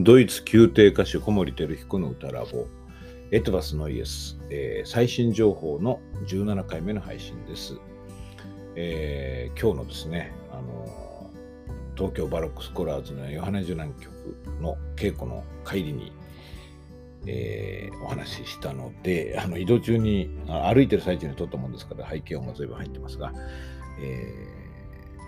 ドイツ宮廷歌手小森輝彦の歌ラボ。 Etwas Neues、えー、最新情報の17回目の配信です、えー、今日のですね、あの東京バロックスコラーズのヨハネ・ジュナン曲の稽古の帰りに、えー、お話ししたのであの移動中に歩いてる最中に撮ったもんですから背景音が随分入ってますが、え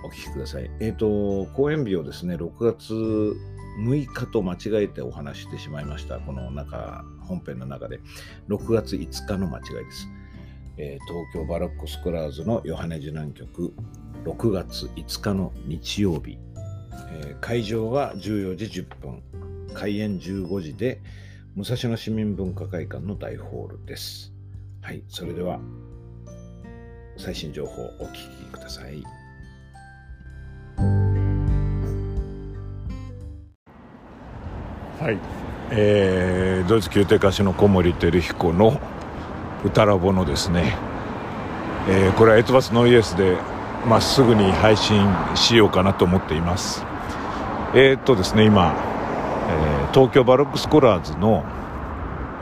ー、お聞きください。えっ、ー、と、公演日をですね、6月6日と間違えてお話してしまいました。この中、本編の中で。6月5日の間違いです。えー、東京バロックスコラーズのヨハネ受難曲、6月5日の日曜日。えー、会場は14時10分。開演15時で、武蔵野市民文化会館の大ホールです。はい、それでは最新情報をお聞きください。はい、えー、ドイツ宮廷歌手の小森輝彦の歌ラボのですね、えー、これは Etwas Neues でまっすぐに配信しようかなと思っています。えー、っとですね今、えー、東京バロックスコラーズの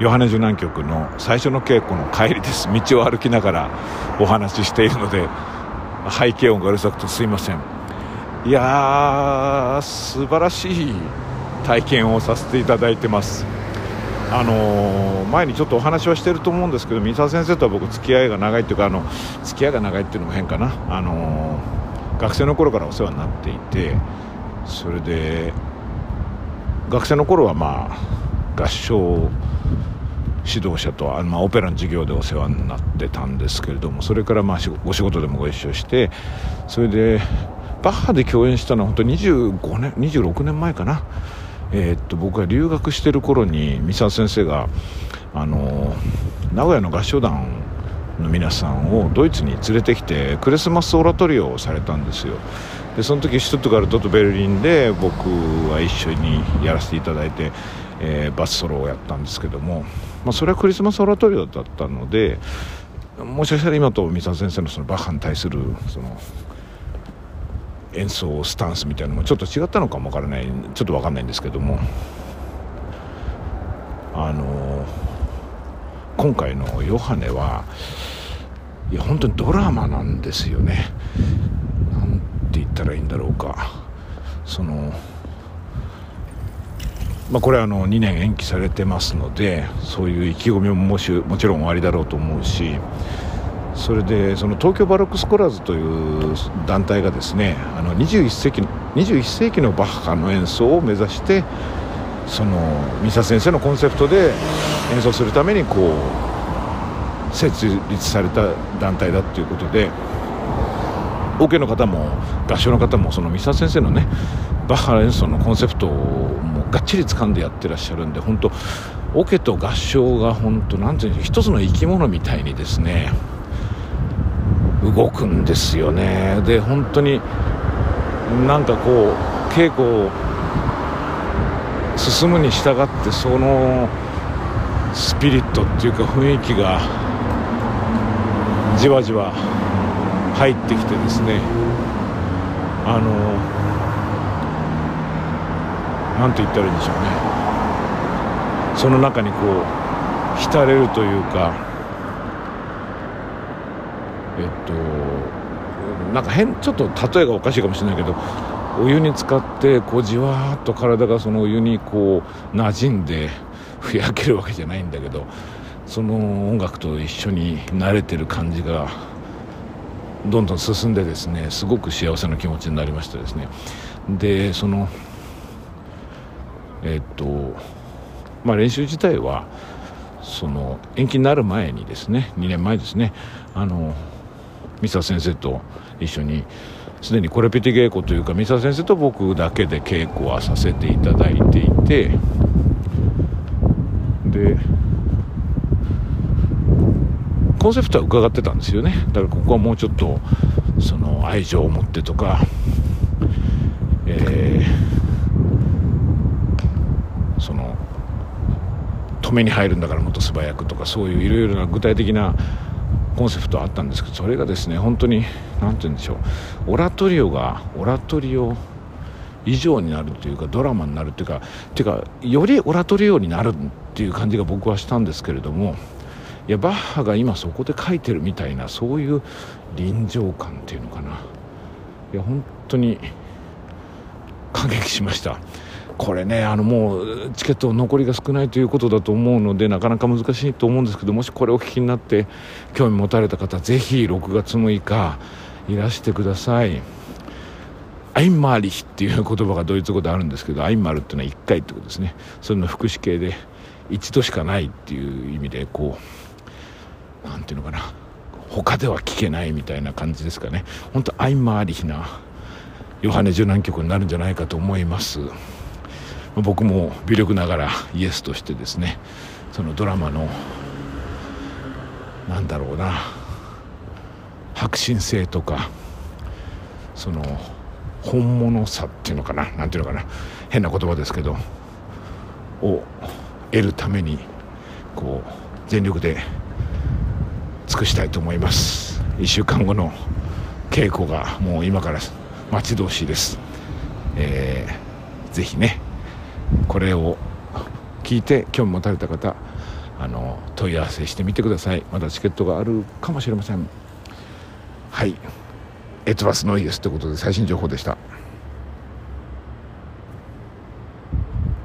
ヨハネ受難局の最初の稽古の帰りです。道を歩きながらお話ししているので背景音がうるさくてすいません。いやー素晴らしい。体験をさせていただいてます。あの、前にちょっとお話はしてると思うんですけど三沢先生とは僕付き合いが長いっていうかあの付き合いが長いっていうのも変かな。あの、学生の頃からお世話になっていてそれで学生の頃はまあ合唱指導者とあの、まあ、オペラの授業でお世話になってたんですけれどもそれからまあお仕事でもご一緒してそれでバッハで共演したのは本当25年26年前かな、えー、っと僕が留学してる頃に三沢先生があの名古屋の合唱団の皆さんをドイツに連れてきてクリスマスオラトリオをされたんですよ。でその時シュトゥットガルトとベルリンで僕は一緒にやらせていただいて、えー、バスソロをやったんですけどもまあ、それはクリスマスオラトリオだったのでもしかしたら今と三沢先生のそのバッハに対するその演奏スタンスみたいなのもちょっと違ったのかもわからない。ちょっと分かんないんですけども。あの今回のヨハネはいや本当にドラマなんですよね。なんて言ったらいいんだろうか。そのまあ、これはあの2年延期されてますのでそういう意気込みももしもちろんおありだろうと思うしそれでその東京バロックスコラーズという団体がですねあの21世紀21世紀のバッハの演奏を目指してその三沢先生のコンセプトで演奏するためにこう設立された団体だということでオ、ケの方も合唱の方もその三沢先生のねバッハ演奏のコンセプトをもうがっちり掴んでやってらっしゃるんで本当オケと合唱が本当なんていう一つの生き物みたいにですね動くんですよね。で本当になんかこう稽古を進むに従ってそのスピリットっていうか雰囲気がじわじわ入ってきてですね。あの何て言ったらいいんでしょうね。その中にこう浸れるというかえっとなんか変ちょっと例えがおかしいかもしれないけどお湯に浸かってこうじわーっと体がそのお湯にこう馴染んでふやけるわけじゃないんだけどその音楽と一緒に慣れてる感じがどんどん進んでですねすごく幸せな気持ちになりましたですね。でそのえっとまあ、練習自体はその延期になる前にですね2年前ですねあの三沢先生と一緒にすでにコレペティ稽古というか三沢先生と僕だけで稽古はさせていただいていてでコンセプトは伺ってたんですよね。だからここはもうちょっとその愛情を持ってとか、えーその止めに入るんだからもっと素早くとかそういういろいろな具体的なコンセプトあったんですけどそれがですね本当に何て言うんでしょう。オラトリオがオラトリオ以上になるというかドラマになるというかてかよりオラトリオになるっていう感じが僕はしたんですけれどもいやバッハが今そこで書いてるみたいなそういう臨場感っていうのかな。いや本当に感激しましたこれねあのもうチケット残りが少ないということだと思うのでなかなか難しいと思うんですけどもしこれをお聞きになって興味持たれた方ぜひ6月6日いらしてください。アインマーリヒっていう言葉がドイツ語であるんですけどアインマルっていうのは1回ってことですね。それの副詞形で一度しかないっていう意味でこうなんていうのかな。他では聞けないみたいな感じですかね。本当アインマーリヒなヨハネ十何曲になるんじゃないかと思います。僕も微力ながらイエスとしてですねそのドラマのなんだろうな迫真性とかその本物さっていうのかな何ていうのかな変な言葉ですけどを得るためにこう全力で尽くしたいと思います。1週間後の稽古がもう今から待ち遠しいです、えー、ぜひねこれを聞いて興味持たれた方あの問い合わせしてみてください。まだチケットがあるかもしれません。はい。エトバスノイエスということで最新情報でした。